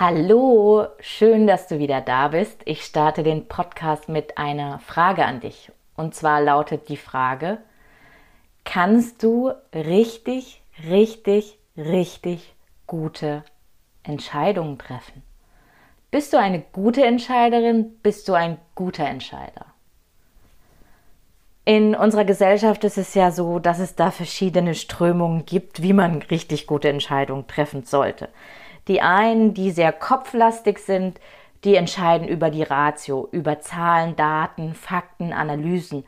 Hallo, schön, dass du wieder da bist. Ich starte den Podcast mit einer Frage an dich. Und zwar lautet die Frage, kannst du richtig, richtig, richtig gute Entscheidungen treffen? Bist du eine gute Entscheiderin? Bist du ein guter Entscheider? In unserer Gesellschaft ist es ja so, dass es da verschiedene Strömungen gibt, wie man richtig gute Entscheidungen treffen sollte. Die einen, die sehr kopflastig sind, die entscheiden über die Ratio, über Zahlen, Daten, Fakten, Analysen.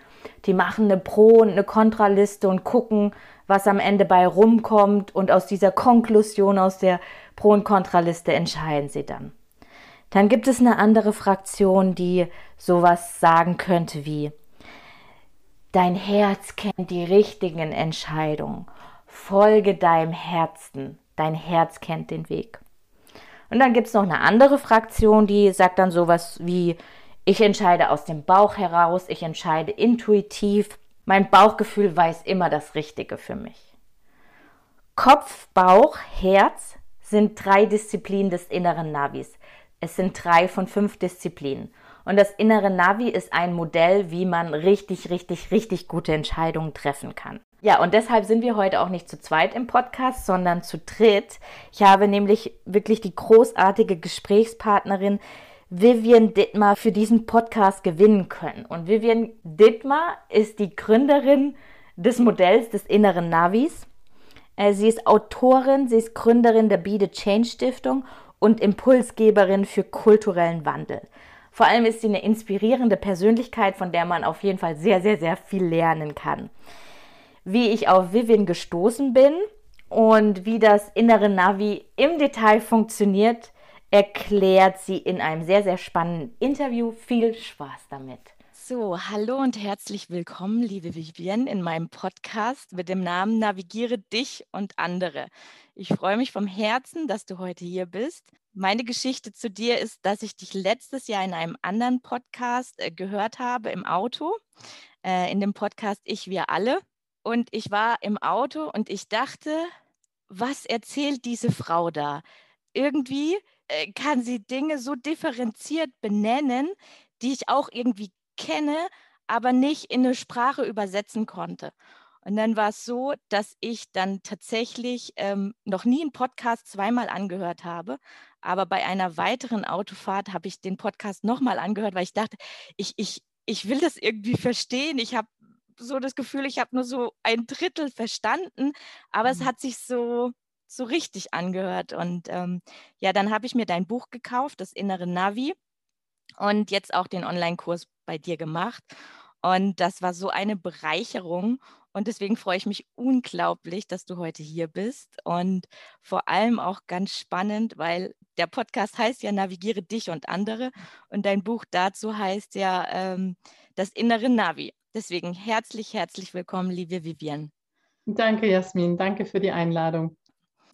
Die machen eine Pro- und eine Kontraliste und gucken, was am Ende bei rumkommt und aus dieser Konklusion, aus der Pro- und Kontraliste entscheiden sie dann. Dann gibt es eine andere Fraktion, die sowas sagen könnte wie, Dein Herz kennt die richtigen Entscheidungen. Folge deinem Herzen. Dein Herz kennt den Weg. Und dann gibt es noch eine andere Fraktion, die sagt dann sowas wie, ich entscheide aus dem Bauch heraus, ich entscheide intuitiv, mein Bauchgefühl weiß immer das Richtige für mich. Kopf, Bauch, Herz sind drei Disziplinen des inneren Navis. Es sind drei von fünf Disziplinen. Und das innere Navi ist ein Modell, wie man richtig, richtig, richtig gute Entscheidungen treffen kann. Ja, und deshalb sind wir heute auch nicht zu zweit im Podcast, sondern zu dritt. Ich habe nämlich wirklich die großartige Gesprächspartnerin Vivian Dittmar für diesen Podcast gewinnen können. Und Vivian Dittmar ist die Gründerin des Modells des inneren Navis. Äh, sie ist Autorin, sie ist Gründerin der Be the Change Stiftung und Impulsgeberin für kulturellen Wandel. Vor allem ist sie eine inspirierende Persönlichkeit, von der man auf jeden Fall sehr, sehr, sehr viel lernen kann. Wie ich auf Vivian gestoßen bin und wie das innere Navi im Detail funktioniert, erklärt sie in einem sehr, sehr spannenden Interview. Viel Spaß damit. So, hallo und herzlich willkommen, liebe Vivienne, in meinem Podcast mit dem Namen Navigiere dich und andere. Ich freue mich vom Herzen, dass du heute hier bist. Meine Geschichte zu dir ist, dass ich dich letztes Jahr in einem anderen Podcast äh, gehört habe im Auto, äh, in dem Podcast Ich, wir alle. Und ich war im Auto und ich dachte, was erzählt diese Frau da? Irgendwie äh, kann sie Dinge so differenziert benennen, die ich auch irgendwie kenne, aber nicht in eine Sprache übersetzen konnte. Und dann war es so, dass ich dann tatsächlich ähm, noch nie einen Podcast zweimal angehört habe, aber bei einer weiteren Autofahrt habe ich den Podcast nochmal angehört, weil ich dachte, ich, ich, ich will das irgendwie verstehen. Ich habe so das Gefühl, ich habe nur so ein Drittel verstanden, aber mhm. es hat sich so, so richtig angehört. Und ähm, ja, dann habe ich mir dein Buch gekauft, das innere Navi, und jetzt auch den Online-Kurs bei dir gemacht. Und das war so eine Bereicherung. Und deswegen freue ich mich unglaublich, dass du heute hier bist. Und vor allem auch ganz spannend, weil der Podcast heißt ja Navigiere dich und andere. Und dein Buch dazu heißt ja ähm, Das innere Navi. Deswegen herzlich, herzlich willkommen, liebe Vivian. Danke, Jasmin. Danke für die Einladung.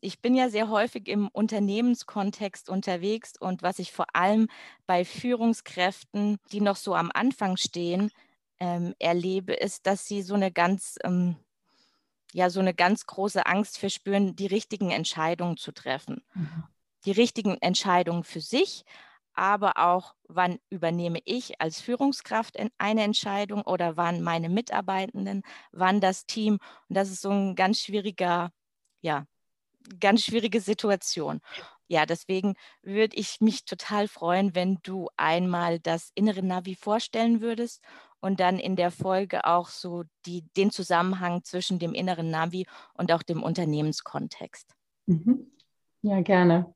Ich bin ja sehr häufig im Unternehmenskontext unterwegs und was ich vor allem bei Führungskräften, die noch so am Anfang stehen, ähm, erlebe, ist, dass sie so eine ganz, ähm, ja, so eine ganz große Angst verspüren, die richtigen Entscheidungen zu treffen. Mhm. Die richtigen Entscheidungen für sich, aber auch, wann übernehme ich als Führungskraft eine Entscheidung oder wann meine Mitarbeitenden, wann das Team. Und das ist so ein ganz schwieriger, ja, ganz schwierige Situation. Ja, deswegen würde ich mich total freuen, wenn du einmal das innere Navi vorstellen würdest und dann in der Folge auch so die, den Zusammenhang zwischen dem inneren Navi und auch dem Unternehmenskontext. Mhm. Ja, gerne.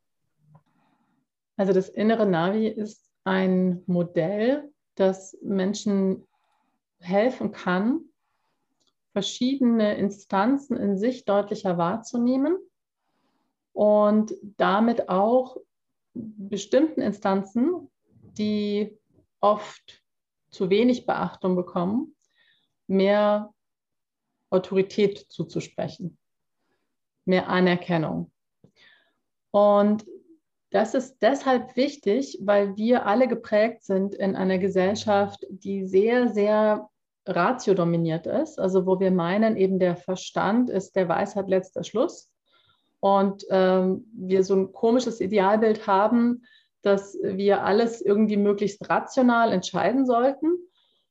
Also das innere Navi ist ein Modell, das Menschen helfen kann, verschiedene Instanzen in sich deutlicher wahrzunehmen und damit auch bestimmten Instanzen, die oft zu wenig Beachtung bekommen, mehr Autorität zuzusprechen, mehr Anerkennung. Und das ist deshalb wichtig, weil wir alle geprägt sind in einer Gesellschaft, die sehr, sehr ratiodominiert ist, also wo wir meinen, eben der Verstand ist der Weisheit letzter Schluss. Und ähm, wir so ein komisches Idealbild haben, dass wir alles irgendwie möglichst rational entscheiden sollten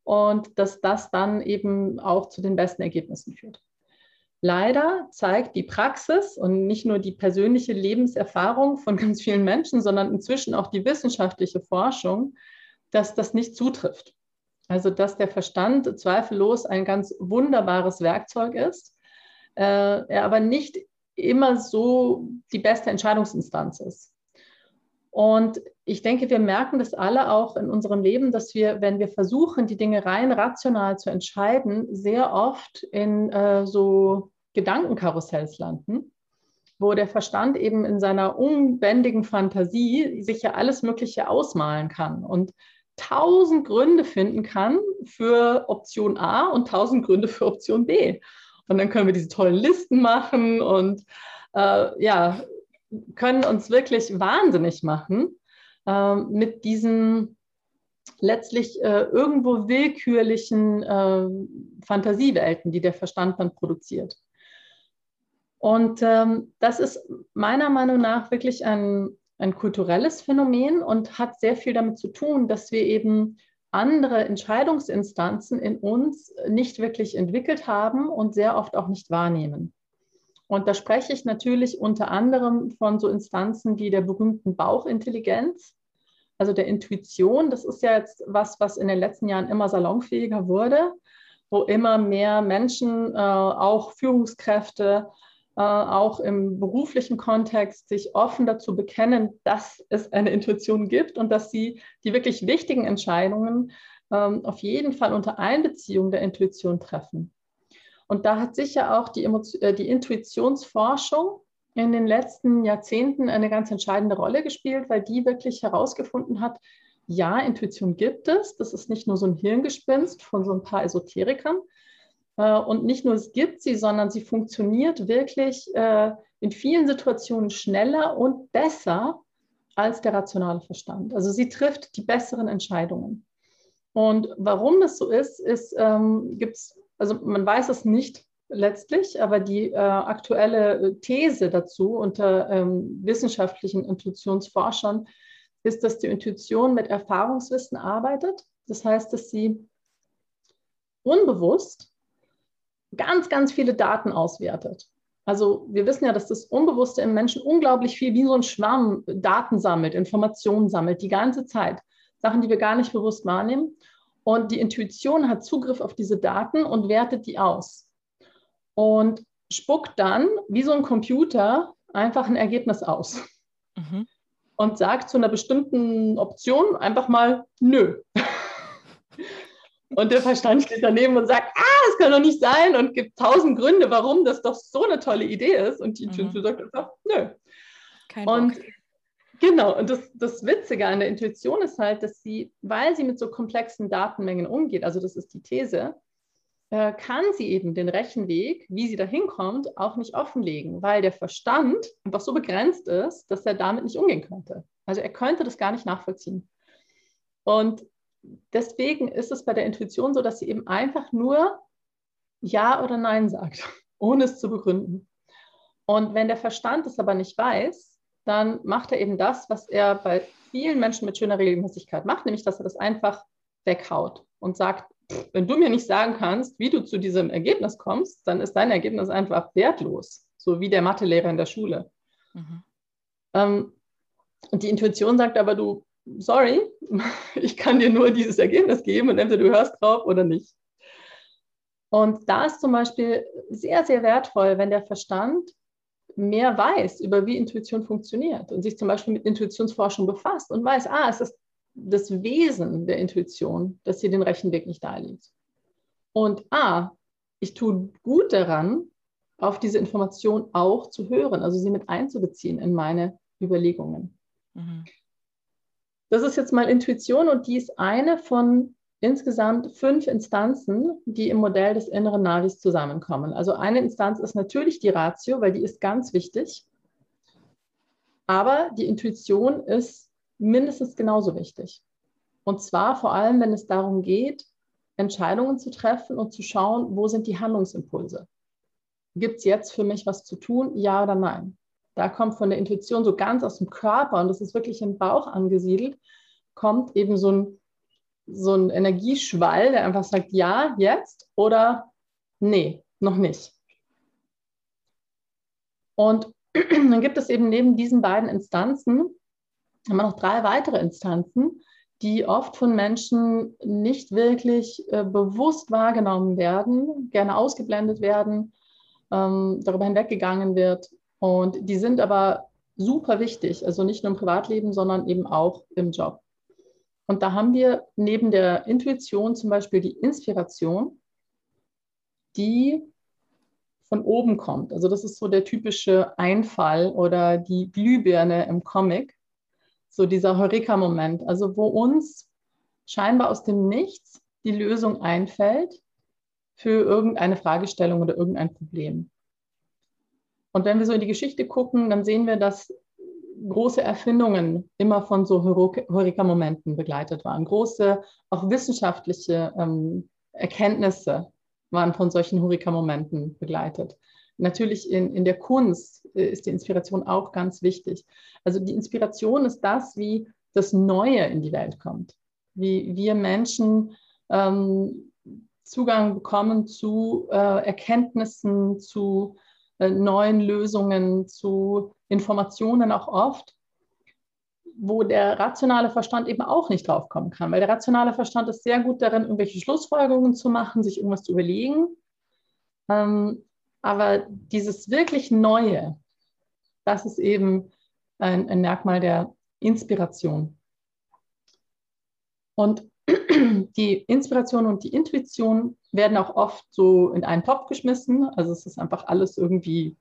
und dass das dann eben auch zu den besten Ergebnissen führt. Leider zeigt die Praxis und nicht nur die persönliche Lebenserfahrung von ganz vielen Menschen, sondern inzwischen auch die wissenschaftliche Forschung, dass das nicht zutrifft. Also dass der Verstand zweifellos ein ganz wunderbares Werkzeug ist, äh, er aber nicht immer so die beste Entscheidungsinstanz ist. Und ich denke, wir merken das alle auch in unserem Leben, dass wir, wenn wir versuchen, die Dinge rein rational zu entscheiden, sehr oft in äh, so Gedankenkarussells landen, wo der Verstand eben in seiner unbändigen Fantasie sich ja alles Mögliche ausmalen kann und tausend Gründe finden kann für Option A und tausend Gründe für Option B. Und dann können wir diese tollen Listen machen und äh, ja, können uns wirklich wahnsinnig machen äh, mit diesen letztlich äh, irgendwo willkürlichen äh, Fantasiewelten, die der Verstand dann produziert. Und ähm, das ist meiner Meinung nach wirklich ein, ein kulturelles Phänomen und hat sehr viel damit zu tun, dass wir eben andere Entscheidungsinstanzen in uns nicht wirklich entwickelt haben und sehr oft auch nicht wahrnehmen. Und da spreche ich natürlich unter anderem von so Instanzen wie der berühmten Bauchintelligenz, also der Intuition. Das ist ja jetzt was, was in den letzten Jahren immer salonfähiger wurde, wo immer mehr Menschen, äh, auch Führungskräfte, äh, auch im beruflichen Kontext sich offen dazu bekennen, dass es eine Intuition gibt und dass sie die wirklich wichtigen Entscheidungen ähm, auf jeden Fall unter Einbeziehung der Intuition treffen. Und da hat sicher auch die, Emotion, äh, die Intuitionsforschung in den letzten Jahrzehnten eine ganz entscheidende Rolle gespielt, weil die wirklich herausgefunden hat, ja, Intuition gibt es. Das ist nicht nur so ein Hirngespinst von so ein paar Esoterikern. Äh, und nicht nur es gibt sie, sondern sie funktioniert wirklich äh, in vielen Situationen schneller und besser als der rationale Verstand. Also sie trifft die besseren Entscheidungen. Und warum das so ist, ist ähm, gibt es also man weiß es nicht letztlich, aber die äh, aktuelle äh, These dazu unter ähm, wissenschaftlichen Intuitionsforschern ist, dass die Intuition mit Erfahrungswissen arbeitet. Das heißt, dass sie unbewusst ganz, ganz viele Daten auswertet. Also wir wissen ja, dass das Unbewusste im Menschen unglaublich viel wie so ein Schwamm Daten sammelt, Informationen sammelt, die ganze Zeit. Sachen, die wir gar nicht bewusst wahrnehmen. Und die Intuition hat Zugriff auf diese Daten und wertet die aus. Und spuckt dann, wie so ein Computer, einfach ein Ergebnis aus. Mhm. Und sagt zu einer bestimmten Option einfach mal Nö. Und der Verstand steht daneben und sagt, ah, es kann doch nicht sein und gibt tausend Gründe, warum das doch so eine tolle Idee ist. Und die Intuition mhm. sagt einfach, nö. Kein und Bock. Genau, und das, das Witzige an der Intuition ist halt, dass sie, weil sie mit so komplexen Datenmengen umgeht, also das ist die These, äh, kann sie eben den Rechenweg, wie sie da hinkommt, auch nicht offenlegen, weil der Verstand einfach so begrenzt ist, dass er damit nicht umgehen könnte. Also er könnte das gar nicht nachvollziehen. Und deswegen ist es bei der Intuition so, dass sie eben einfach nur Ja oder Nein sagt, ohne es zu begründen. Und wenn der Verstand es aber nicht weiß, dann macht er eben das, was er bei vielen Menschen mit schöner Regelmäßigkeit macht, nämlich dass er das einfach weghaut und sagt, wenn du mir nicht sagen kannst, wie du zu diesem Ergebnis kommst, dann ist dein Ergebnis einfach wertlos, so wie der Mathelehrer in der Schule. Mhm. Ähm, und die Intuition sagt aber, du, sorry, ich kann dir nur dieses Ergebnis geben und entweder du hörst drauf oder nicht. Und da ist zum Beispiel sehr, sehr wertvoll, wenn der Verstand mehr weiß über wie Intuition funktioniert und sich zum Beispiel mit Intuitionsforschung befasst und weiß, ah, es ist das Wesen der Intuition, dass hier den Rechenweg nicht da liegt. Und ah, ich tue gut daran, auf diese Information auch zu hören, also sie mit einzubeziehen in meine Überlegungen. Mhm. Das ist jetzt mal Intuition und die ist eine von insgesamt fünf Instanzen, die im Modell des inneren Navis zusammenkommen. Also eine Instanz ist natürlich die Ratio, weil die ist ganz wichtig. Aber die Intuition ist mindestens genauso wichtig. Und zwar vor allem, wenn es darum geht, Entscheidungen zu treffen und zu schauen, wo sind die Handlungsimpulse. Gibt es jetzt für mich was zu tun, ja oder nein? Da kommt von der Intuition so ganz aus dem Körper und das ist wirklich im Bauch angesiedelt, kommt eben so ein so ein Energieschwall, der einfach sagt, ja, jetzt oder nee, noch nicht. Und dann gibt es eben neben diesen beiden Instanzen immer noch drei weitere Instanzen, die oft von Menschen nicht wirklich äh, bewusst wahrgenommen werden, gerne ausgeblendet werden, ähm, darüber hinweggegangen wird. Und die sind aber super wichtig, also nicht nur im Privatleben, sondern eben auch im Job. Und da haben wir neben der Intuition zum Beispiel die Inspiration, die von oben kommt. Also das ist so der typische Einfall oder die Glühbirne im Comic, so dieser Heureka-Moment, also wo uns scheinbar aus dem Nichts die Lösung einfällt für irgendeine Fragestellung oder irgendein Problem. Und wenn wir so in die Geschichte gucken, dann sehen wir, dass große Erfindungen immer von so Heureka-Momenten begleitet waren. Große, auch wissenschaftliche ähm, Erkenntnisse waren von solchen Heureka-Momenten begleitet. Natürlich in, in der Kunst äh, ist die Inspiration auch ganz wichtig. Also die Inspiration ist das, wie das Neue in die Welt kommt. Wie wir Menschen ähm, Zugang bekommen zu äh, Erkenntnissen, zu neuen Lösungen, zu Informationen auch oft, wo der rationale Verstand eben auch nicht draufkommen kann. Weil der rationale Verstand ist sehr gut darin, irgendwelche Schlussfolgerungen zu machen, sich irgendwas zu überlegen. Ähm, aber dieses wirklich Neue, das ist eben ein, ein Merkmal der Inspiration. Und die Inspiration und die Intuition werden auch oft so in einen Topf geschmissen. Also es ist einfach alles irgendwie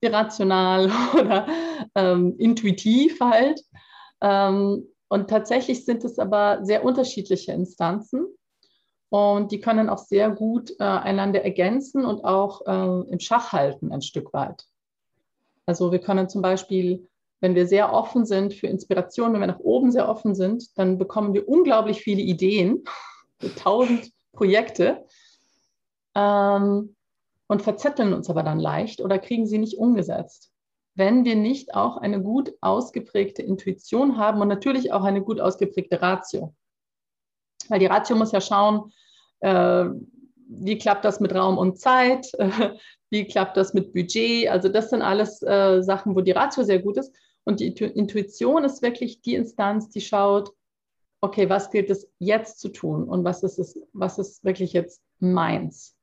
irrational oder ähm, intuitiv halt. Ähm, und tatsächlich sind es aber sehr unterschiedliche Instanzen. Und die können auch sehr gut äh, einander ergänzen und auch äh, im Schach halten ein Stück weit. Also wir können zum Beispiel wenn wir sehr offen sind für Inspiration, wenn wir nach oben sehr offen sind, dann bekommen wir unglaublich viele Ideen, tausend Projekte ähm, und verzetteln uns aber dann leicht oder kriegen sie nicht umgesetzt. Wenn wir nicht auch eine gut ausgeprägte Intuition haben und natürlich auch eine gut ausgeprägte Ratio. Weil die Ratio muss ja schauen, äh, wie klappt das mit Raum und Zeit, wie klappt das mit Budget. Also das sind alles äh, Sachen, wo die Ratio sehr gut ist. Und die Intuition ist wirklich die Instanz, die schaut, okay, was gilt es jetzt zu tun und was ist es, was ist wirklich jetzt meins?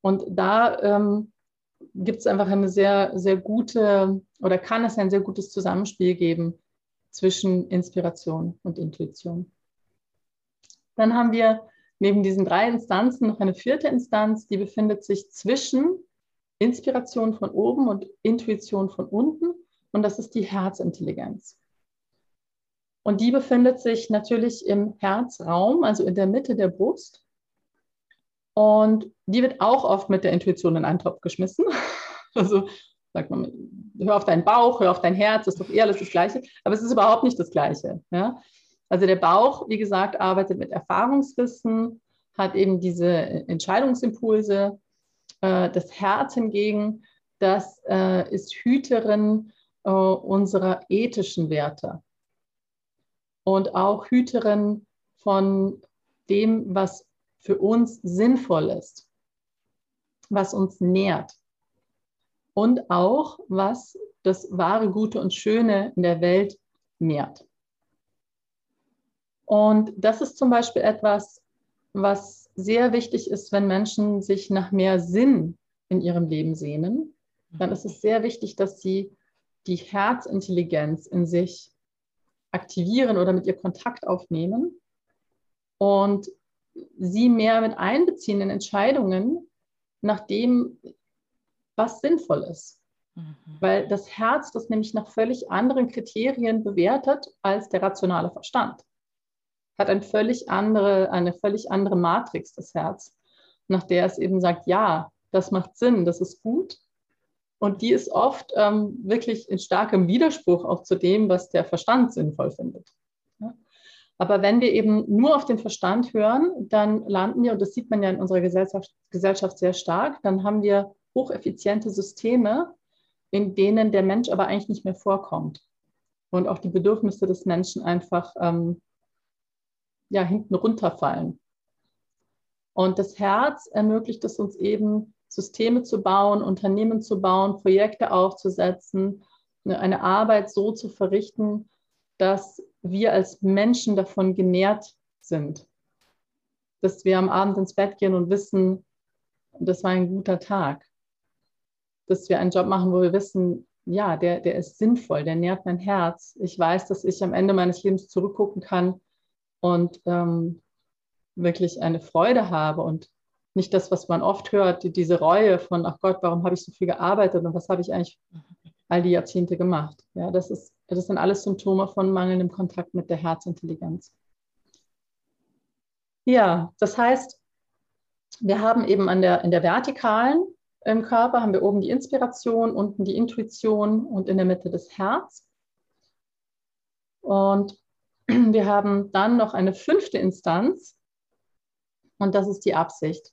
Und da ähm, gibt es einfach eine sehr, sehr gute oder kann es ein sehr gutes Zusammenspiel geben zwischen Inspiration und Intuition. Dann haben wir neben diesen drei Instanzen noch eine vierte Instanz, die befindet sich zwischen Inspiration von oben und Intuition von unten und das ist die Herzintelligenz. Und die befindet sich natürlich im Herzraum, also in der Mitte der Brust. Und die wird auch oft mit der Intuition in einen Topf geschmissen. Also sagt man, hör auf deinen Bauch, hör auf dein Herz, ist doch eher alles das Gleiche. Aber es ist überhaupt nicht das Gleiche. Ja? Also der Bauch, wie gesagt, arbeitet mit Erfahrungswissen, hat eben diese Entscheidungsimpulse. Äh, das Herz hingegen, das äh, ist Hüterin äh, unserer ethischen Werte und auch Hüterin von dem, was für uns sinnvoll ist, was uns nährt und auch was das wahre, gute und schöne in der Welt nährt. Und das ist zum Beispiel etwas, was sehr wichtig ist, wenn Menschen sich nach mehr Sinn in ihrem Leben sehnen. Dann ist es sehr wichtig, dass sie die Herzintelligenz in sich aktivieren oder mit ihr Kontakt aufnehmen und sie mehr mit einbeziehen in Entscheidungen nach dem, was sinnvoll ist. Mhm. Weil das Herz das nämlich nach völlig anderen Kriterien bewertet als der rationale Verstand. Hat ein völlig andere, eine völlig andere Matrix, das Herz, nach der es eben sagt, ja, das macht Sinn, das ist gut. Und die ist oft ähm, wirklich in starkem Widerspruch auch zu dem, was der Verstand sinnvoll findet. Aber wenn wir eben nur auf den Verstand hören, dann landen wir, und das sieht man ja in unserer Gesellschaft, Gesellschaft sehr stark, dann haben wir hocheffiziente Systeme, in denen der Mensch aber eigentlich nicht mehr vorkommt. Und auch die Bedürfnisse des Menschen einfach ähm, ja, hinten runterfallen. Und das Herz ermöglicht es uns eben, Systeme zu bauen, Unternehmen zu bauen, Projekte aufzusetzen, eine Arbeit so zu verrichten, dass wir als Menschen davon genährt sind. Dass wir am Abend ins Bett gehen und wissen, das war ein guter Tag dass wir einen Job machen, wo wir wissen, ja, der, der ist sinnvoll, der nährt mein Herz. Ich weiß, dass ich am Ende meines Lebens zurückgucken kann und ähm, wirklich eine Freude habe und nicht das, was man oft hört, die, diese Reue von, ach Gott, warum habe ich so viel gearbeitet und was habe ich eigentlich all die Jahrzehnte gemacht. Ja, das, ist, das sind alles Symptome von mangelndem Kontakt mit der Herzintelligenz. Ja, das heißt, wir haben eben an der, in der vertikalen im Körper haben wir oben die Inspiration, unten die Intuition und in der Mitte das Herz. Und wir haben dann noch eine fünfte Instanz und das ist die Absicht.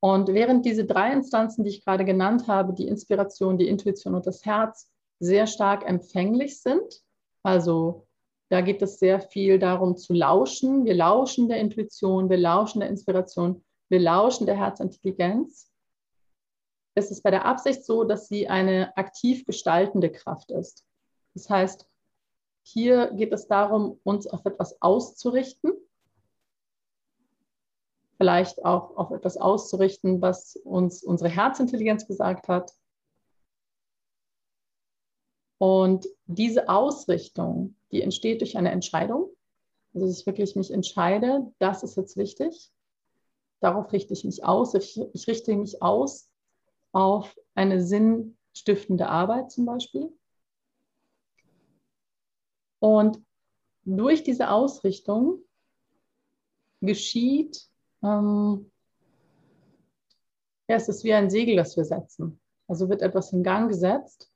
Und während diese drei Instanzen, die ich gerade genannt habe, die Inspiration, die Intuition und das Herz, sehr stark empfänglich sind, also da geht es sehr viel darum zu lauschen. Wir lauschen der Intuition, wir lauschen der Inspiration, wir lauschen der Herzintelligenz ist es bei der Absicht so, dass sie eine aktiv gestaltende Kraft ist. Das heißt, hier geht es darum, uns auf etwas auszurichten, vielleicht auch auf etwas auszurichten, was uns unsere Herzintelligenz gesagt hat. Und diese Ausrichtung, die entsteht durch eine Entscheidung. Also, dass ich wirklich mich entscheide, das ist jetzt wichtig. Darauf richte ich mich aus. Ich, ich richte mich aus auf eine sinnstiftende Arbeit zum Beispiel. Und durch diese Ausrichtung geschieht, ähm, ja, es ist wie ein Segel, das wir setzen. Also wird etwas in Gang gesetzt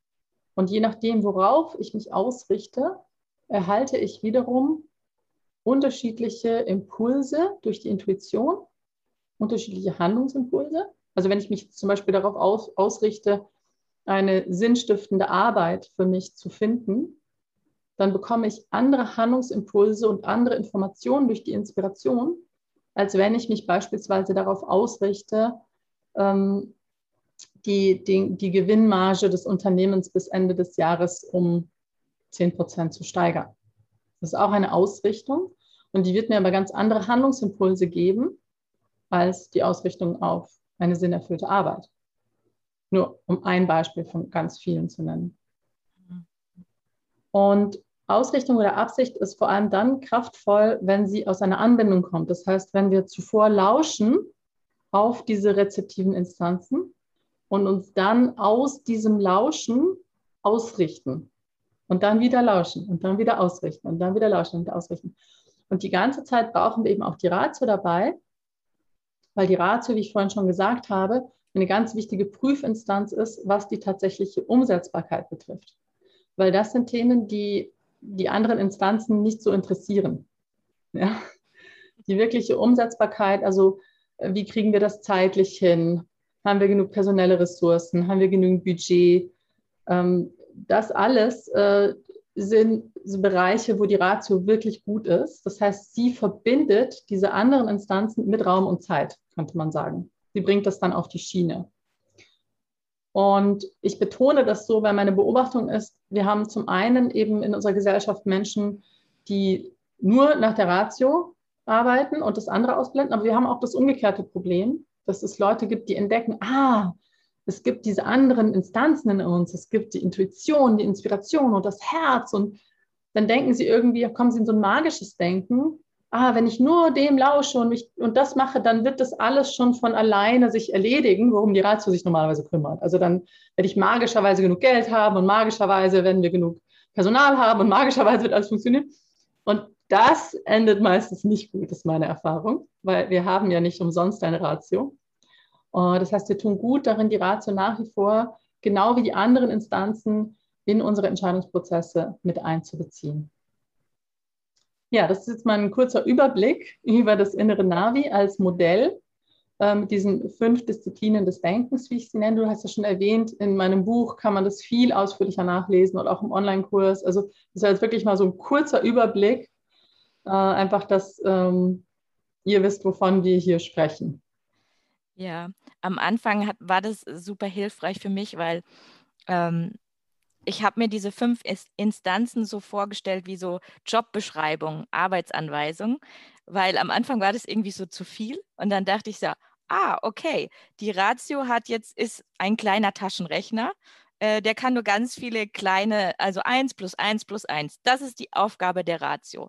und je nachdem, worauf ich mich ausrichte, erhalte ich wiederum unterschiedliche Impulse durch die Intuition, unterschiedliche Handlungsimpulse also wenn ich mich zum Beispiel darauf aus, ausrichte, eine sinnstiftende Arbeit für mich zu finden, dann bekomme ich andere Handlungsimpulse und andere Informationen durch die Inspiration, als wenn ich mich beispielsweise darauf ausrichte, ähm, die, die, die Gewinnmarge des Unternehmens bis Ende des Jahres um 10 Prozent zu steigern. Das ist auch eine Ausrichtung und die wird mir aber ganz andere Handlungsimpulse geben als die Ausrichtung auf eine sinnerfüllte Arbeit. Nur um ein Beispiel von ganz vielen zu nennen. Und Ausrichtung oder Absicht ist vor allem dann kraftvoll, wenn sie aus einer Anwendung kommt. Das heißt, wenn wir zuvor lauschen auf diese rezeptiven Instanzen und uns dann aus diesem Lauschen ausrichten und dann wieder lauschen und dann wieder ausrichten und dann wieder lauschen und ausrichten. Und die ganze Zeit brauchen wir eben auch die Ratio dabei, weil die Ratio, wie ich vorhin schon gesagt habe, eine ganz wichtige Prüfinstanz ist, was die tatsächliche Umsetzbarkeit betrifft. Weil das sind Themen, die die anderen Instanzen nicht so interessieren. Ja? Die wirkliche Umsetzbarkeit, also äh, wie kriegen wir das zeitlich hin? Haben wir genug personelle Ressourcen? Haben wir genügend Budget? Ähm, das alles äh, sind Bereiche, wo die Ratio wirklich gut ist. Das heißt, sie verbindet diese anderen Instanzen mit Raum und Zeit, könnte man sagen. Sie bringt das dann auf die Schiene. Und ich betone das so, weil meine Beobachtung ist, wir haben zum einen eben in unserer Gesellschaft Menschen, die nur nach der Ratio arbeiten und das andere ausblenden, aber wir haben auch das umgekehrte Problem, dass es Leute gibt, die entdecken, ah, es gibt diese anderen Instanzen in uns, es gibt die Intuition, die Inspiration und das Herz. Und dann denken sie irgendwie, kommen sie in so ein magisches Denken ah, wenn ich nur dem lausche und, mich, und das mache, dann wird das alles schon von alleine sich erledigen, worum die Ratio sich normalerweise kümmert. Also dann werde ich magischerweise genug Geld haben und magischerweise werden wir genug Personal haben und magischerweise wird alles funktionieren. Und das endet meistens nicht gut, ist meine Erfahrung, weil wir haben ja nicht umsonst eine Ratio. Das heißt, wir tun gut darin, die Ratio nach wie vor, genau wie die anderen Instanzen, in unsere Entscheidungsprozesse mit einzubeziehen. Ja, das ist jetzt mal ein kurzer Überblick über das innere Navi als Modell äh, mit diesen fünf Disziplinen des Denkens, wie ich sie nenne. Du hast ja schon erwähnt, in meinem Buch kann man das viel ausführlicher nachlesen und auch im Online-Kurs. Also das ist jetzt wirklich mal so ein kurzer Überblick, äh, einfach, dass ähm, ihr wisst, wovon wir hier sprechen. Ja, am Anfang hat, war das super hilfreich für mich, weil ähm, ich habe mir diese fünf Instanzen so vorgestellt wie so Jobbeschreibung, Arbeitsanweisung, weil am Anfang war das irgendwie so zu viel und dann dachte ich so, ah, okay, die Ratio hat jetzt, ist ein kleiner Taschenrechner, äh, der kann nur ganz viele kleine, also 1 plus 1 plus 1. Das ist die Aufgabe der Ratio.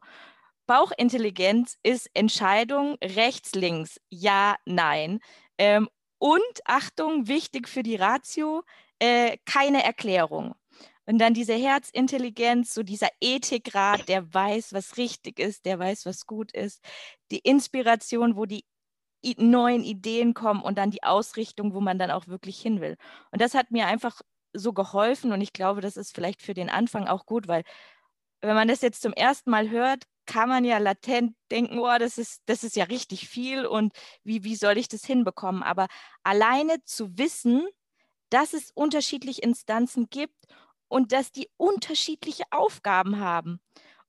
Bauchintelligenz ist Entscheidung rechts, links, ja, nein. Ähm, und Achtung, wichtig für die Ratio, äh, keine Erklärung. Und dann diese Herzintelligenz, so dieser Ethikrat, der weiß, was richtig ist, der weiß, was gut ist. Die Inspiration, wo die neuen Ideen kommen und dann die Ausrichtung, wo man dann auch wirklich hin will. Und das hat mir einfach so geholfen und ich glaube, das ist vielleicht für den Anfang auch gut, weil wenn man das jetzt zum ersten Mal hört, kann man ja latent denken, oh, das ist, das ist ja richtig viel und wie, wie soll ich das hinbekommen? Aber alleine zu wissen, dass es unterschiedliche Instanzen gibt und dass die unterschiedliche Aufgaben haben.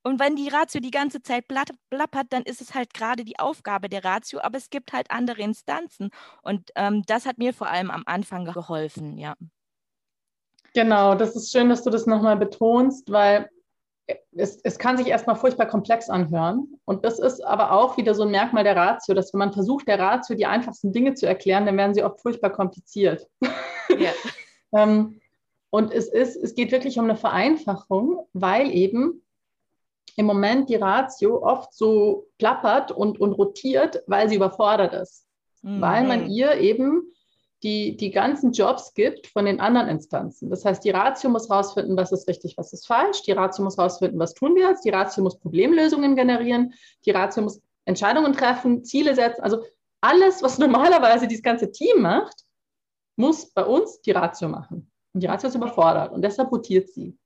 Und wenn die Ratio die ganze Zeit plappert, dann ist es halt gerade die Aufgabe der Ratio, aber es gibt halt andere Instanzen. Und ähm, das hat mir vor allem am Anfang geholfen, ja. Genau, das ist schön, dass du das nochmal betonst, weil es, es kann sich erstmal furchtbar komplex anhören. Und das ist aber auch wieder so ein Merkmal der Ratio, dass wenn man versucht, der Ratio die einfachsten Dinge zu erklären, dann werden sie oft furchtbar kompliziert. Ja. ähm, und es ist, es geht wirklich um eine Vereinfachung, weil eben im Moment die Ratio oft so plappert und, und rotiert, weil sie überfordert ist. Mhm. Weil man ihr eben die, die ganzen Jobs gibt von den anderen Instanzen. Das heißt, die Ratio muss rausfinden, was ist richtig, was ist falsch. Die Ratio muss rausfinden, was tun wir jetzt. Die Ratio muss Problemlösungen generieren. Die Ratio muss Entscheidungen treffen, Ziele setzen. Also alles, was normalerweise dieses ganze Team macht, muss bei uns die Ratio machen. Und die Ratio ist überfordert und deshalb rotiert sie.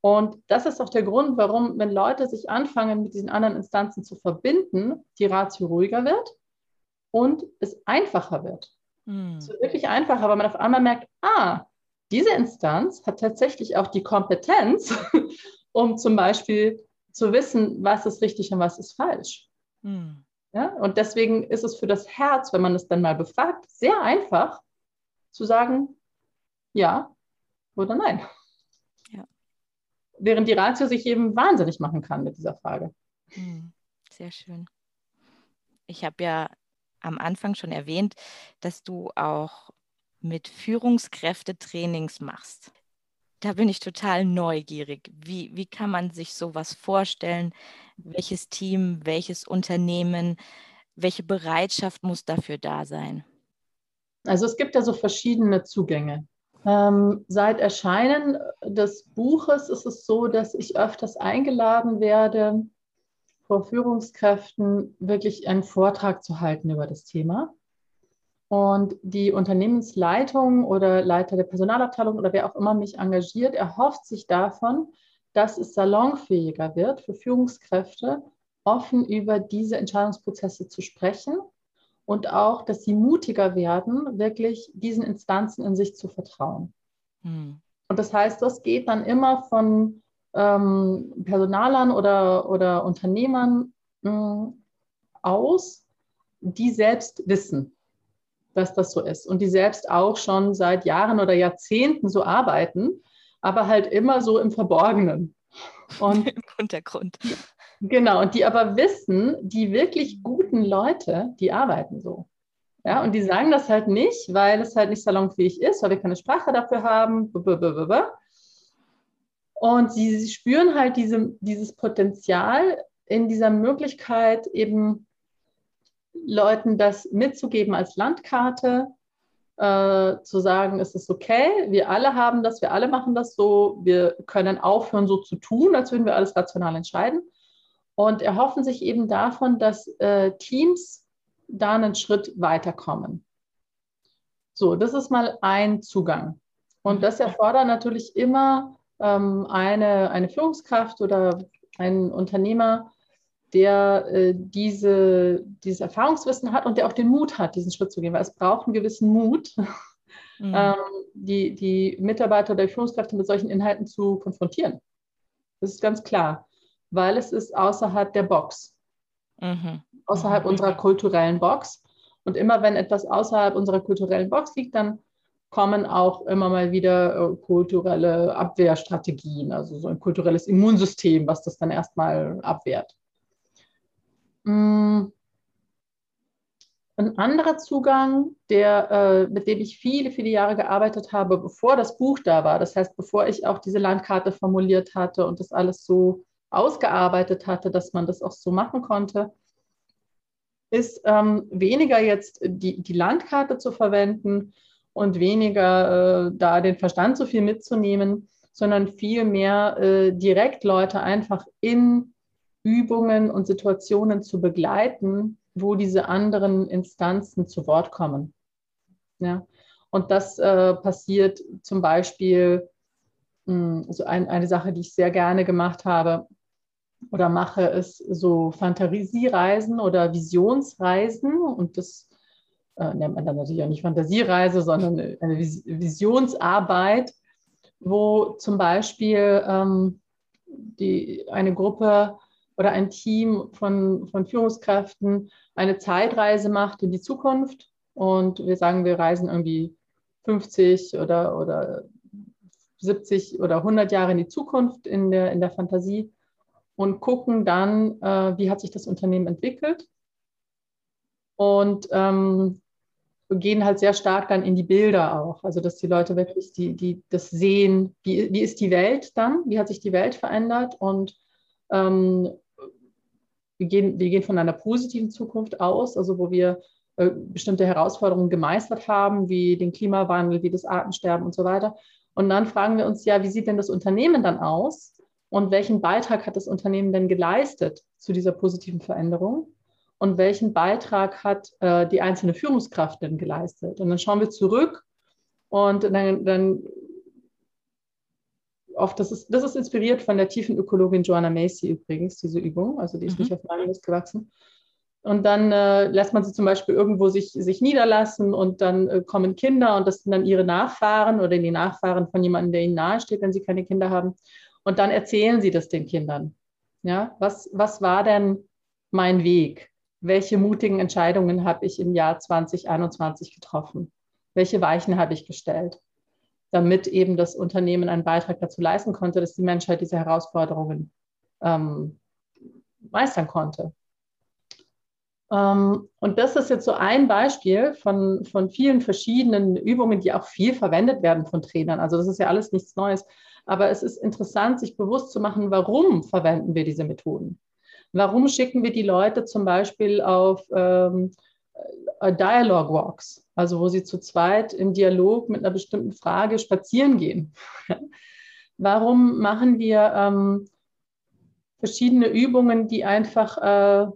Und das ist auch der Grund, warum, wenn Leute sich anfangen, mit diesen anderen Instanzen zu verbinden, die Ratio ruhiger wird und es einfacher wird. Hm. Es wird wirklich einfacher, weil man auf einmal merkt, ah, diese Instanz hat tatsächlich auch die Kompetenz, um zum Beispiel zu wissen, was ist richtig und was ist falsch. Hm. Ja? Und deswegen ist es für das Herz, wenn man es dann mal befragt, sehr einfach zu sagen, ja oder nein. Ja. Während die Ratio sich eben wahnsinnig machen kann mit dieser Frage. Hm, sehr schön. Ich habe ja am Anfang schon erwähnt, dass du auch mit Führungskräftetrainings machst. Da bin ich total neugierig. Wie, wie kann man sich sowas vorstellen? Welches Team, welches Unternehmen, welche Bereitschaft muss dafür da sein? Also es gibt ja so verschiedene Zugänge. Ähm, seit Erscheinen des Buches ist es so, dass ich öfters eingeladen werde, vor Führungskräften wirklich einen Vortrag zu halten über das Thema. Und die Unternehmensleitung oder Leiter der Personalabteilung oder wer auch immer mich engagiert, erhofft sich davon, dass es salonfähiger wird für Führungskräfte, offen über diese Entscheidungsprozesse zu sprechen und auch, dass sie mutiger werden, wirklich diesen Instanzen in sich zu vertrauen. Hm. Und das heißt, das geht dann immer von ähm, Personalern oder, oder Unternehmern äh, aus, die selbst wissen, dass das so ist und die selbst auch schon seit Jahren oder Jahrzehnten so arbeiten, aber halt immer so im Verborgenen. Und Im Untergrund. Genau, und die aber wissen, die wirklich guten Leute, die arbeiten so. Ja, und die sagen das halt nicht, weil es halt nicht salonfähig ist, weil wir keine Sprache dafür haben. Und sie, sie spüren halt diese, dieses Potenzial in dieser Möglichkeit eben Leuten das mitzugeben als Landkarte, äh, zu sagen, es ist okay, wir alle haben das, wir alle machen das so, wir können aufhören, so zu tun, als würden wir alles rational entscheiden. Und erhoffen sich eben davon, dass äh, Teams da einen Schritt weiterkommen. So, das ist mal ein Zugang. Und das erfordert natürlich immer ähm, eine, eine Führungskraft oder einen Unternehmer, der äh, diese, dieses Erfahrungswissen hat und der auch den Mut hat, diesen Schritt zu gehen, weil es braucht einen gewissen Mut, mhm. ähm, die, die Mitarbeiter oder die Führungskräfte mit solchen Inhalten zu konfrontieren. Das ist ganz klar, weil es ist außerhalb der Box, mhm. außerhalb mhm. unserer kulturellen Box. Und immer wenn etwas außerhalb unserer kulturellen Box liegt, dann kommen auch immer mal wieder äh, kulturelle Abwehrstrategien, also so ein kulturelles Immunsystem, was das dann erstmal abwehrt. Mm. Ein anderer Zugang, der, äh, mit dem ich viele, viele Jahre gearbeitet habe, bevor das Buch da war, das heißt, bevor ich auch diese Landkarte formuliert hatte und das alles so ausgearbeitet hatte, dass man das auch so machen konnte, ist ähm, weniger jetzt die, die Landkarte zu verwenden und weniger äh, da den Verstand so viel mitzunehmen, sondern vielmehr äh, direkt Leute einfach in Übungen und Situationen zu begleiten, wo diese anderen Instanzen zu Wort kommen. Ja? Und das äh, passiert zum Beispiel, mh, hm, so ein, eine Sache, die ich sehr gerne gemacht habe oder mache, ist so Fantasiereisen oder Visionsreisen. Und das äh, nennt man dann natürlich auch nicht Fantasiereise, sondern eine Visionsarbeit, wo zum Beispiel ähm, die, eine Gruppe oder ein Team von, von Führungskräften eine Zeitreise macht in die Zukunft und wir sagen, wir reisen irgendwie 50 oder, oder 70 oder 100 Jahre in die Zukunft in der, in der Fantasie und gucken dann, äh, wie hat sich das Unternehmen entwickelt. Und ähm, gehen halt sehr stark dann in die Bilder auch, also dass die Leute wirklich die, die das sehen, wie, wie ist die Welt dann, wie hat sich die Welt verändert? Und ähm, wir gehen, wir gehen von einer positiven Zukunft aus, also wo wir äh, bestimmte Herausforderungen gemeistert haben, wie den Klimawandel, wie das Artensterben und so weiter. Und dann fragen wir uns ja, wie sieht denn das Unternehmen dann aus und welchen Beitrag hat das Unternehmen denn geleistet zu dieser positiven Veränderung? Und welchen Beitrag hat äh, die einzelne Führungskraft denn geleistet? Und dann schauen wir zurück und dann, dann oft, das ist, das ist inspiriert von der tiefen Ökologin Joanna Macy übrigens, diese Übung, also die ist mhm. nicht auf meinem Mist gewachsen. Und dann äh, lässt man sie zum Beispiel irgendwo sich, sich niederlassen und dann äh, kommen Kinder und das sind dann ihre Nachfahren oder die Nachfahren von jemandem, der ihnen nahesteht, wenn sie keine Kinder haben. Und dann erzählen sie das den Kindern. Ja, was, was war denn mein Weg? Welche mutigen Entscheidungen habe ich im Jahr 2021 getroffen? Welche Weichen habe ich gestellt? damit eben das Unternehmen einen Beitrag dazu leisten konnte, dass die Menschheit diese Herausforderungen ähm, meistern konnte. Ähm, und das ist jetzt so ein Beispiel von, von vielen verschiedenen Übungen, die auch viel verwendet werden von Trainern. Also das ist ja alles nichts Neues. Aber es ist interessant, sich bewusst zu machen, warum verwenden wir diese Methoden? Warum schicken wir die Leute zum Beispiel auf ähm, äh, Dialogue Walks, also wo sie zu zweit im Dialog mit einer bestimmten Frage spazieren gehen. Warum machen wir ähm, verschiedene Übungen, die einfach äh,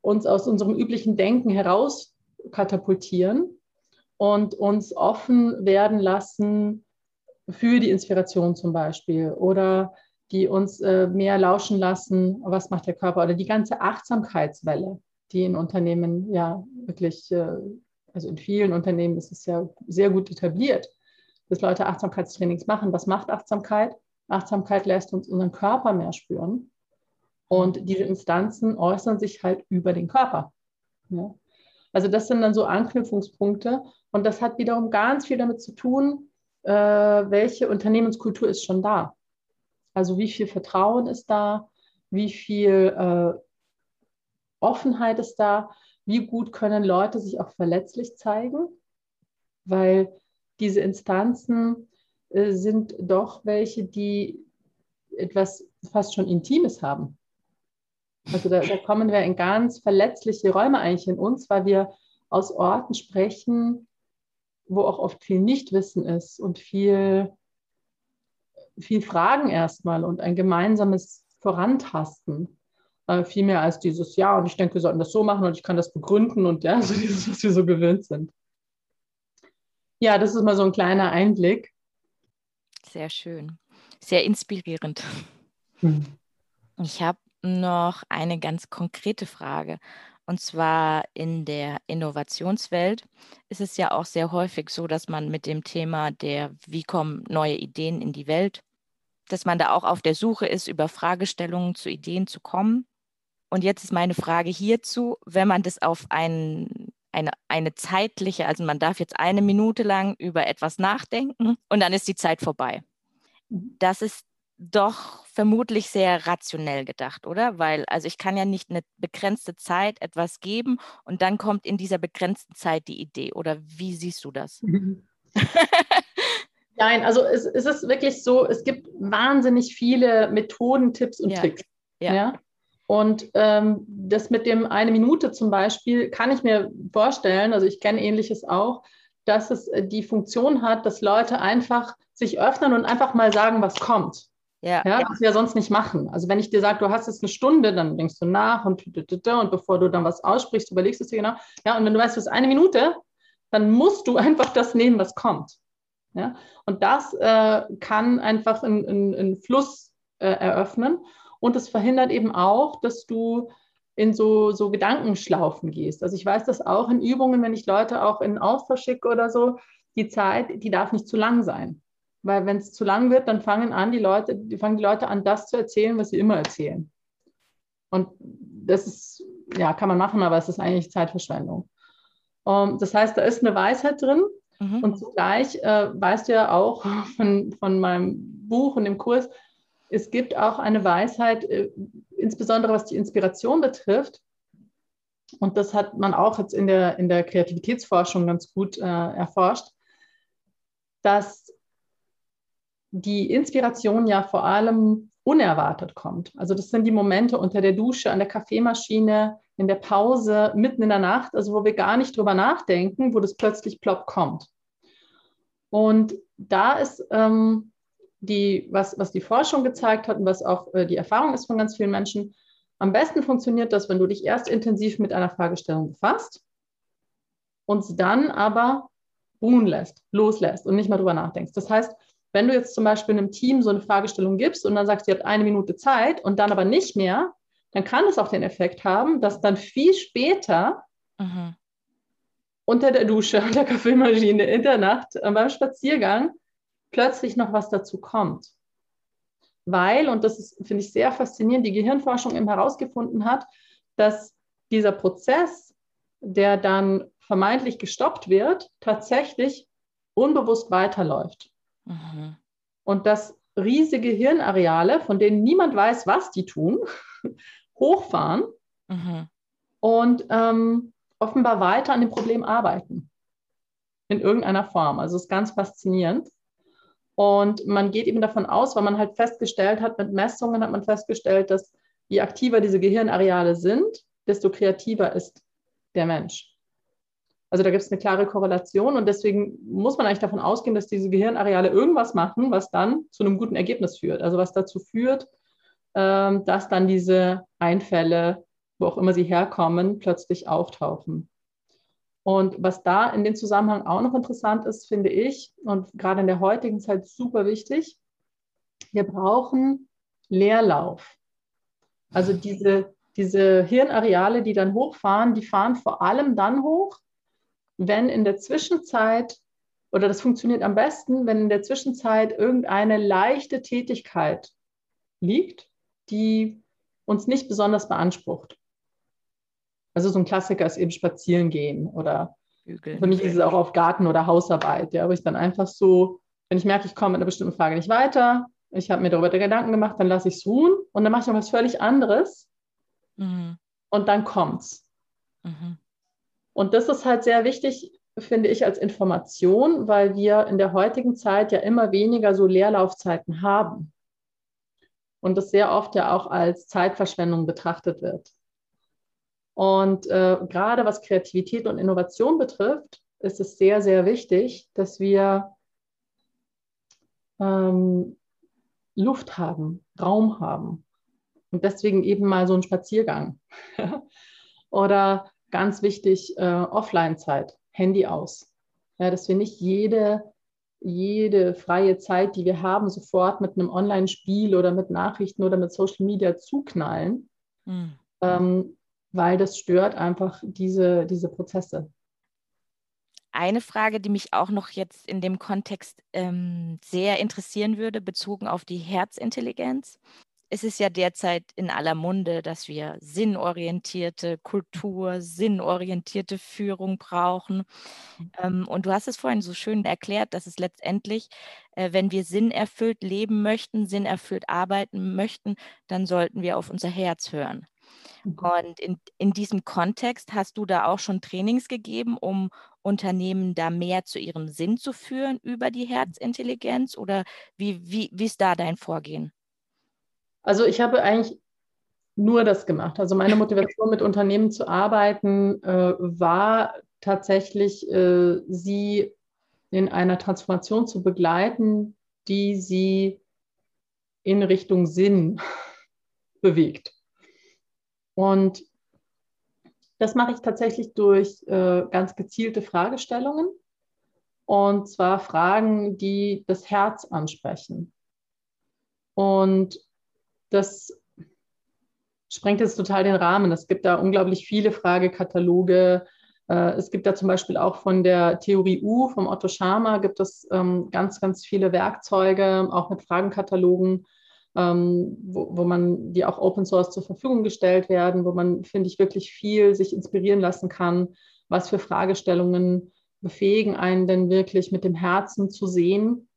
uns aus unserem üblichen Denken heraus katapultieren und uns offen werden lassen für die Inspiration zum Beispiel oder die uns äh, mehr lauschen lassen, was macht der Körper oder die ganze Achtsamkeitswelle die in Unternehmen ja wirklich, äh, also in vielen Unternehmen ist es ja sehr gut etabliert, dass Leute Achtsamkeitstrainings machen. Was macht Achtsamkeit? Achtsamkeit lässt uns unseren Körper mehr spüren. Und diese Instanzen äußern sich halt über den Körper. Ja? Also das sind dann so Anknüpfungspunkte. Und das hat wiederum ganz viel damit zu tun, äh, welche Unternehmenskultur ist schon da. Also wie viel Vertrauen ist da, wie viel äh, Offenheit ist da, wie gut können Leute sich auch verletzlich zeigen, weil diese Instanzen äh, sind doch welche, die etwas fast schon Intimes haben. Also da, da, kommen wir in ganz verletzliche Räume eigentlich in uns, weil wir aus Orten sprechen, wo auch oft viel Nichtwissen ist und viel, viel Fragen erstmal und ein gemeinsames Vorantasten. Äh, viel mehr als dieses, ja, und ich denke, wir sollten das so machen und ich kann das begründen und ja, so dieses, was wir so gewöhnt sind. Ja, das ist mal so ein kleiner Einblick. Sehr schön. Sehr inspirierend. Hm. Ich habe noch eine ganz konkrete Frage. Und zwar in der Innovationswelt ist es ja auch sehr häufig so, dass man mit dem Thema der, wie kommen neue Ideen in die Welt, dass man da auch auf der Suche ist, über Fragestellungen zu Ideen zu kommen. Und jetzt ist meine Frage hierzu, wenn man das auf ein, eine, eine zeitliche, also man darf jetzt eine Minute lang über etwas nachdenken und dann ist die Zeit vorbei. Mhm. Das ist doch vermutlich sehr rationell gedacht, oder? Weil, also ich kann ja nicht eine begrenzte Zeit etwas geben und dann kommt in dieser begrenzten Zeit die Idee. Oder wie siehst du das? Nein, also es, es, ist wirklich so, es gibt wahnsinnig viele Methoden, Tipps und ja. Tricks. Ja. ja? Und ähm, das mit dem eine Minute zum Beispiel kann ich mir vorstellen, also ich kenne ähnliches auch, dass es äh, die Funktion hat, dass Leute einfach sich öffnen und einfach mal sagen, was kommt. Ja, ja, was wir sonst nicht machen. Also wenn ich dir sage, du hast jetzt eine Stunde, dann denkst du nach und, und bevor du dann was aussprichst, überlegst du es dir genau. Ja, und wenn du weißt, es ist eine Minute, dann musst du einfach das nehmen, was kommt. Ja, und das äh, kann einfach einen Fluss äh, eröffnen und es verhindert eben auch, dass du in so, so Gedankenschlaufen gehst. Also ich weiß das auch in Übungen, wenn ich Leute auch in Austausch schicke oder so, die Zeit, die darf nicht zu lang sein. Weil wenn es zu lang wird, dann fangen an die Leute, die fangen die Leute an, das zu erzählen, was sie immer erzählen. Und das ist, ja, kann man machen, aber es ist eigentlich Zeitverschwendung. Um, ähm, das heißt, da ist eine Weisheit drin. Mhm. Und zugleich äh, weißt du ja auch von, von meinem Buch und dem Kurs, es gibt auch eine Weisheit, äh, insbesondere was die Inspiration betrifft. Und das hat man auch jetzt in der, in der Kreativitätsforschung ganz gut äh, erforscht, dass die Inspiration ja vor allem unerwartet kommt. Also das sind die Momente unter der Dusche, an der Kaffeemaschine, in der Pause, mitten in der Nacht, also wo wir gar nicht drüber nachdenken, wo das plötzlich plopp kommt. Und da ist ähm, die, was, was die Forschung gezeigt hat und was auch äh, die Erfahrung ist von ganz vielen Menschen, am besten funktioniert das, wenn du dich erst intensiv mit einer Fragestellung befasst und dann aber ruhen lässt, loslässt und nicht mehr drüber nachdenkst. Das heißt, wenn du jetzt zum Beispiel einem Team so eine Fragestellung gibst und dann sagst, ihr habt eine Minute Zeit und dann aber nicht mehr, dann kann es auch den Effekt haben, dass dann viel später mhm. unter der Dusche, an der Kaffeemaschine, in der Nacht, äh, beim Spaziergang plötzlich noch was dazu kommt. Weil, und das finde ich sehr faszinierend, die Gehirnforschung eben herausgefunden hat, dass dieser Prozess, der dann vermeintlich gestoppt wird, tatsächlich unbewusst weiterläuft. Mhm. Und dass riesige Hirnareale, von denen niemand weiß, was die tun, hochfahren mhm. und ähm, offenbar weiter an dem Problem arbeiten. In irgendeiner Form. Also es ist ganz faszinierend. Und man geht eben davon aus, weil man halt festgestellt hat, mit Messungen hat man festgestellt, dass je aktiver diese Gehirnareale sind, desto kreativer ist der Mensch. Also da gibt es eine klare Korrelation und deswegen muss man eigentlich davon ausgehen, dass diese Gehirnareale irgendwas machen, was dann zu einem guten Ergebnis führt. Also was dazu führt, ähm, dass dann diese Einfälle, wo auch immer sie herkommen, plötzlich auftauchen. Und was da in dem Zusammenhang auch noch interessant ist, finde ich, und gerade in der heutigen Zeit super wichtig, wir brauchen Leerlauf. Also diese, diese Hirnareale, die dann hochfahren, die fahren vor allem dann hoch, wenn in der Zwischenzeit, oder das funktioniert am besten, wenn in der Zwischenzeit irgendeine leichte Tätigkeit liegt, die uns nicht besonders beansprucht. Also so ein Klassiker ist eben spazieren gehen oder Bügeln. für mich ist es auch auf Garten- oder Hausarbeit, ja, wo ich dann einfach so, wenn ich merke, ich komme mit einer bestimmten Frage nicht weiter, ich habe mir darüber Gedanken gemacht, dann lasse ich es ruhen und dann mache ich noch was völlig anderes mhm. und dann kommt's. Mhm. Und das ist halt sehr wichtig, finde ich, als Information, weil wir in der heutigen Zeit ja immer weniger so Leerlaufzeiten haben. und das sehr oft ja auch als Zeitverschwendung betrachtet wird. Und äh, gerade was Kreativität und Innovation betrifft, ist es sehr, sehr wichtig, dass wir ähm, Luft haben, Raum haben. Und deswegen eben mal so ein Spaziergang. Oder ganz wichtig, äh, Offline-Zeit, Handy aus. Ja, dass wir nicht jede, jede freie Zeit, die wir haben, sofort mit einem Online-Spiel oder mit Nachrichten oder mit Social Media zuknallen, mhm. ähm, weil das stört einfach diese, diese Prozesse. Eine Frage, die mich auch noch jetzt in dem Kontext ähm, sehr interessieren würde, bezogen auf die Herzintelligenz es ist ja derzeit in aller Munde, dass wir sinnorientierte Kultur, sinnorientierte Führung brauchen. Mhm. Ähm, und du hast es vorhin so schön erklärt, dass es letztendlich, äh, wenn wir sinnerfüllt leben möchten, sinnerfüllt arbeiten möchten, dann sollten wir auf unser Herz hören. Mhm. Und in, in diesem Kontext hast du da auch schon Trainings gegeben, um Unternehmen da mehr zu ihrem Sinn zu führen über die Herzintelligenz? Oder wie, wie, wie ist da dein Vorgehen? Also ich habe eigentlich nur das gemacht. Also meine Motivation mit Unternehmen zu arbeiten äh, war tatsächlich, äh, sie in einer Transformation zu begleiten, die sie in Richtung Sinn bewegt. Und das mache ich tatsächlich durch äh, ganz gezielte Fragestellungen. Und zwar Fragen, die das Herz ansprechen. Und das sprengt jetzt total den Rahmen. Es gibt da unglaublich viele Fragekataloge. Äh, es gibt da zum Beispiel auch von der Theorie U, vom Otto Schama, gibt es ähm, ganz, ganz viele Werkzeuge, auch mit Fragenkatalogen, ähm, wo, wo man, die auch Open Source zur Verfügung gestellt werden, wo man, finde ich, wirklich viel sich inspirieren lassen kann, was für Fragestellungen befähigen einen denn wirklich mit dem Herzen zu sehen.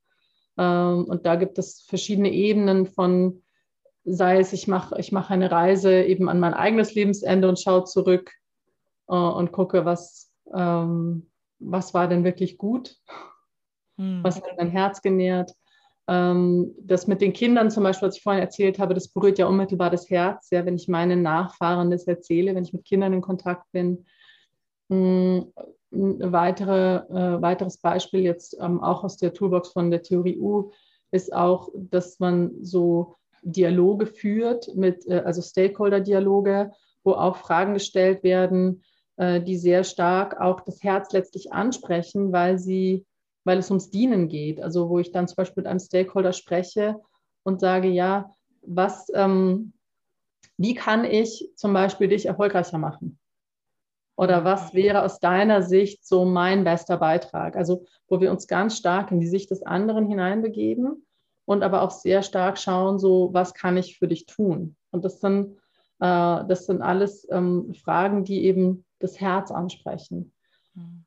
Ähm, und da gibt es verschiedene Ebenen von sei es, ich mache ich mach eine Reise eben an mein eigenes Lebensende und schaue zurück äh, und gucke, was, ähm, was war denn wirklich gut, hm. was hat mein Herz genährt. Ähm, das mit den Kindern zum Beispiel, was ich vorhin erzählt habe, das berührt ja unmittelbar das Herz, ja, wenn ich meinen Nachfahren das erzähle, wenn ich mit Kindern in Kontakt bin. Hm, ein weitere, äh, weiteres Beispiel jetzt ähm, auch aus der Toolbox von der Theorie U ist auch, dass man so Dialoge führt, mit, äh, also Stakeholder-Dialoge, wo auch Fragen gestellt werden, äh, die sehr stark auch das Herz letztlich ansprechen, weil sie, weil es ums Dienen geht. Also wo ich dann zum Beispiel mit einem Stakeholder spreche und sage, ja, was, ähm, wie kann ich zum Beispiel dich erfolgreicher machen? Oder was wäre aus deiner Sicht so mein bester Beitrag? Also, wo wir uns ganz stark in die Sicht des anderen hineinbegeben und aber auch sehr stark schauen, so was kann ich für dich tun? Und das sind, äh, das sind alles ähm, Fragen, die eben das Herz ansprechen. Mhm.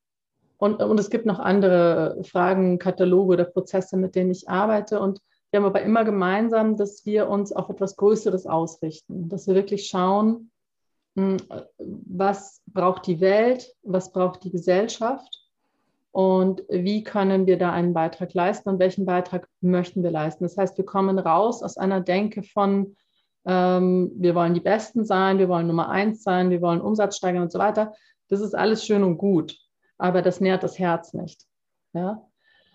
Und, und es gibt noch andere Fragen, Kataloge oder Prozesse, mit denen ich arbeite. Und wir haben aber immer gemeinsam, dass wir uns auf etwas Größeres ausrichten, dass wir wirklich schauen, hm, was braucht die Welt, was braucht die Gesellschaft und wie können wir da einen Beitrag leisten und welchen Beitrag möchten wir leisten. Das heißt, wir kommen raus aus einer Denke von, ähm, wir wollen die Besten sein, wir wollen Nummer eins sein, wir wollen Umsatz steigern und so weiter. Das ist alles schön und gut, aber das nährt das Herz nicht. Ja?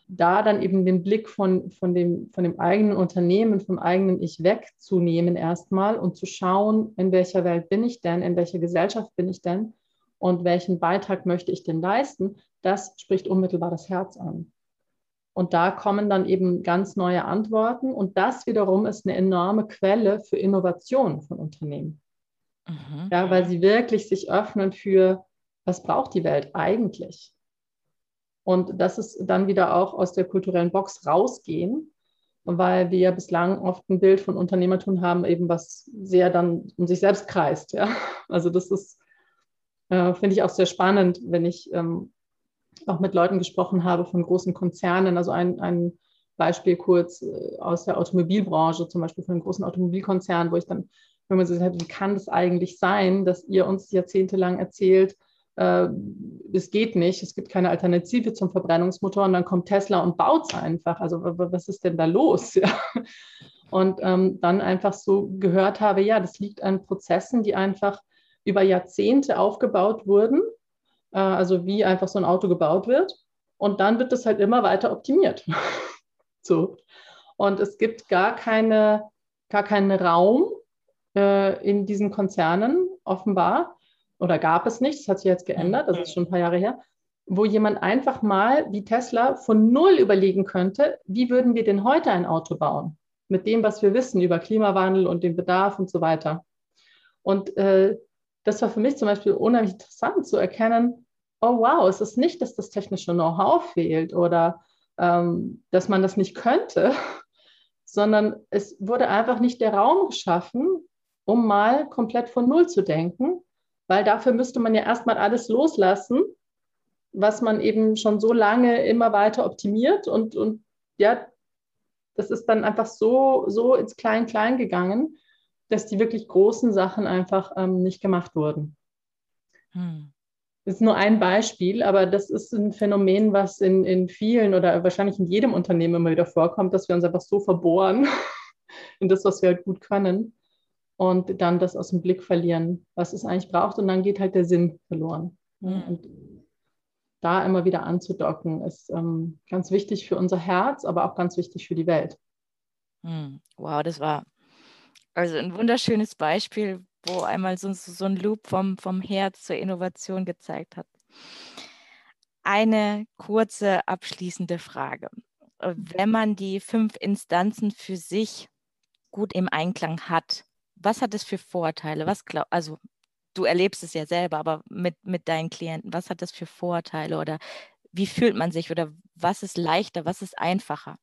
Da dann eben den Blick von, von, dem, von dem eigenen Unternehmen, vom eigenen Ich wegzunehmen erstmal und zu schauen, in welcher Welt bin ich denn, in welcher Gesellschaft bin ich denn und welchen Beitrag möchte ich denn leisten, das spricht unmittelbar das Herz an. Und da kommen dann eben ganz neue Antworten und das wiederum ist eine enorme Quelle für Innovation von Unternehmen. Mhm. Ja, weil sie wirklich sich öffnen für, was braucht die Welt eigentlich? Und das ist dann wieder auch aus der kulturellen Box rausgehen, weil wir bislang oft ein Bild von Unternehmertum haben, eben was sehr dann um sich selbst kreist. Ja? Also das ist äh, Finde ich auch sehr spannend, wenn ich ähm, auch mit Leuten gesprochen habe von großen Konzernen. Also ein, ein Beispiel kurz äh, aus der Automobilbranche, zum Beispiel von einem großen Automobilkonzern, wo ich dann, wenn man so sagt, wie kann das eigentlich sein, dass ihr uns jahrzehntelang erzählt, äh, es geht nicht, es gibt keine Alternative zum Verbrennungsmotor und dann kommt Tesla und baut es einfach. Also was ist denn da los? Ja. Und ähm, dann einfach so gehört habe, ja, das liegt an Prozessen, die einfach über Jahrzehnte aufgebaut wurden, äh, also wie einfach so ein Auto gebaut wird. Und dann wird das halt immer weiter optimiert. so. Und es gibt gar, keine, gar keinen Raum äh, in diesen Konzernen, offenbar, oder gab es nicht, das hat sich jetzt geändert, das ist schon ein paar Jahre her, wo jemand einfach mal wie Tesla von Null überlegen könnte, wie würden wir denn heute ein Auto bauen? Mit dem, was wir wissen über Klimawandel und den Bedarf und so weiter. Und äh, das war für mich zum Beispiel unheimlich interessant zu erkennen, oh wow, es ist nicht, dass das technische Know-how fehlt oder ähm, dass man das nicht könnte, sondern es wurde einfach nicht der Raum geschaffen, um mal komplett von Null zu denken, weil dafür müsste man ja erstmal alles loslassen was man eben schon so lange immer weiter optimiert und, und ja, das ist dann einfach so, so ins Klein-Klein gegangen, dass die wirklich großen Sachen einfach ähm, nicht gemacht wurden. Hm. Das ist nur ein Beispiel, aber das ist ein Phänomen, was in, in vielen oder wahrscheinlich in jedem Unternehmen immer wieder vorkommt, dass wir uns einfach so verbohren in das, was wir halt gut können und dann das aus dem Blick verlieren, was es eigentlich braucht und dann geht halt der Sinn verloren. Hm. Und da immer wieder anzudocken, ist ähm, ganz wichtig für unser Herz, aber auch ganz wichtig für die Welt. Hm, wow, das war also ein wunderschönes Beispiel, wo einmal so, so ein Loop vom, vom Herz zur Innovation gezeigt hat. Eine kurze abschließende Frage. Wenn man die fünf Instanzen für sich gut im Einklang hat, was hat es für Vorteile? Was glaub, also du erlebst es ja selber, aber mit, mit deinen Klienten, was hat das für Vorteile oder wie fühlt man sich oder was ist leichter, was ist einfacher?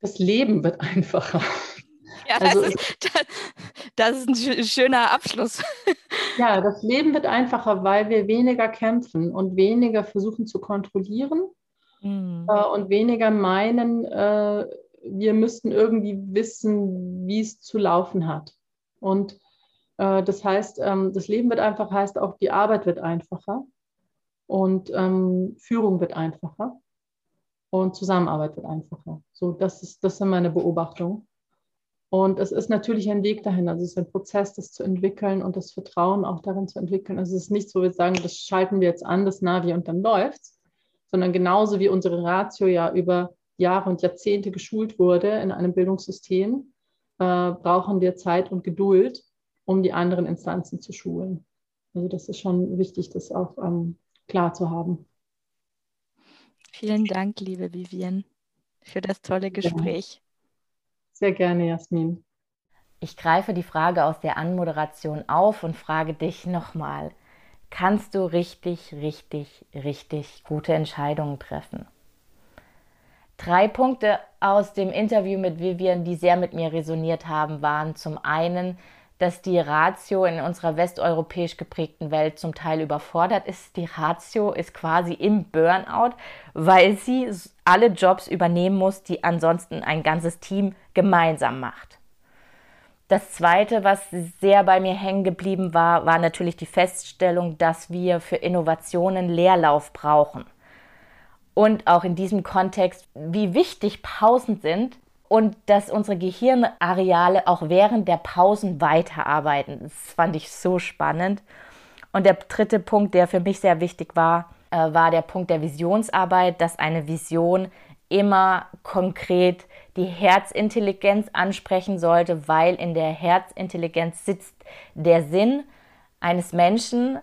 Das Leben wird einfacher. Ja, also das, ist, das, ist ein schöner Abschluss. Ja, das Leben wird einfacher, weil wir weniger kämpfen und weniger versuchen zu kontrollieren mhm. äh, und weniger meinen, äh, wir müssten irgendwie wissen, wie es zu laufen hat. Und äh, das heißt, ähm, das Leben wird einfach, heißt auch, die Arbeit wird einfacher und ähm, Führung wird einfacher und Zusammenarbeit wird einfacher. So, das, ist, das sind meine Beobachtungen. Und es ist natürlich ein Weg dahin. Also es ist ein Prozess, das zu entwickeln und das Vertrauen auch darin zu entwickeln. Also es ist nichts, wo wir sagen, das schalten wir jetzt an, das Navi und dann läuft's, sondern genauso wie unsere Ratio ja über Jahre und Jahrzehnte geschult wurde in einem Bildungssystem, äh, brauchen wir Zeit und Geduld, um die anderen Instanzen zu schulen. Also das ist schon wichtig, das auch ähm, klar zu haben. Vielen Dank, liebe Vivian, für das tolle Gespräch. Sehr gerne, Jasmin. Ich greife die Frage aus der Anmoderation auf und frage dich nochmal. Kannst du richtig, richtig, richtig gute Entscheidungen treffen? Drei Punkte aus dem Interview mit Vivian, die sehr mit mir resoniert haben, waren zum einen, dass die Ratio in unserer westeuropäisch geprägten Welt zum Teil überfordert ist. Die Ratio ist quasi im Burnout, weil sie alle Jobs übernehmen muss, die ansonsten ein ganzes Team gemeinsam macht. Das Zweite, was sehr bei mir hängen geblieben war, war natürlich die Feststellung, dass wir für Innovationen Leerlauf brauchen. Und auch in diesem Kontext, wie wichtig Pausen sind, und dass unsere Gehirnareale auch während der Pausen weiterarbeiten. Das fand ich so spannend. Und der dritte Punkt, der für mich sehr wichtig war, äh, war der Punkt der Visionsarbeit, dass eine Vision immer konkret die Herzintelligenz ansprechen sollte, weil in der Herzintelligenz sitzt der Sinn eines Menschen,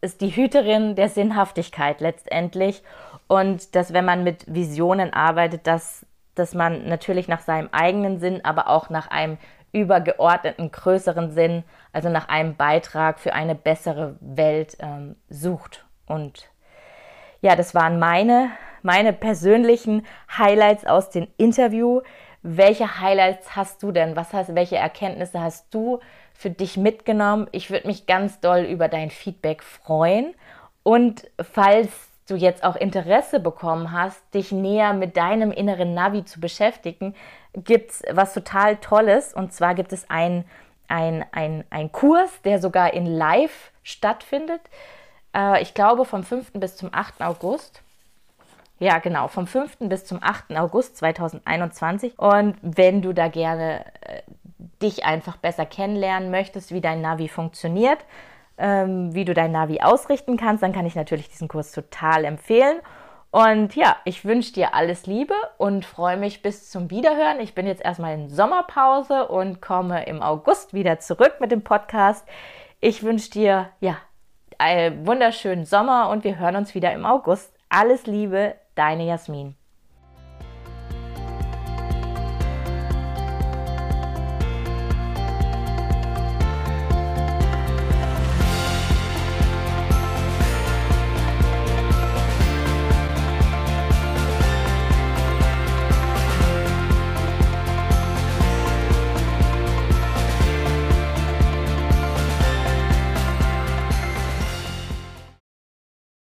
ist die Hüterin der Sinnhaftigkeit letztendlich. Und dass wenn man mit Visionen arbeitet, dass dass man natürlich nach seinem eigenen Sinn, aber auch nach einem übergeordneten, größeren Sinn, also nach einem Beitrag für eine bessere Welt ähm, sucht. Und ja, das waren meine, meine persönlichen Highlights aus dem Interview. Welche Highlights hast du denn? Was hast, welche Erkenntnisse hast du für dich mitgenommen? Ich würde mich ganz doll über dein Feedback freuen. Und falls du jetzt auch Interesse bekommen hast, dich näher mit deinem inneren Navi zu beschäftigen, gibt es was total Tolles. Und zwar gibt es einen ein, ein Kurs, der sogar in Live stattfindet. Äh, ich glaube vom 5. bis zum 8. August. Ja, genau, vom 5. bis zum 8. August 2021. Und wenn du da gerne äh, dich einfach besser kennenlernen möchtest, wie dein Navi funktioniert, ähm, wie du dein Navi ausrichten kannst, dann kann ich natürlich diesen Kurs total empfehlen. Und ja, ich wünsche dir alles Liebe und freue mich bis zum Wiederhören. Ich bin jetzt erstmal in Sommerpause und komme im August wieder zurück mit dem Podcast. Ich wünsche dir ja einen wunderschönen Sommer und wir hören uns wieder im August. Alles Liebe, deine Jasmin.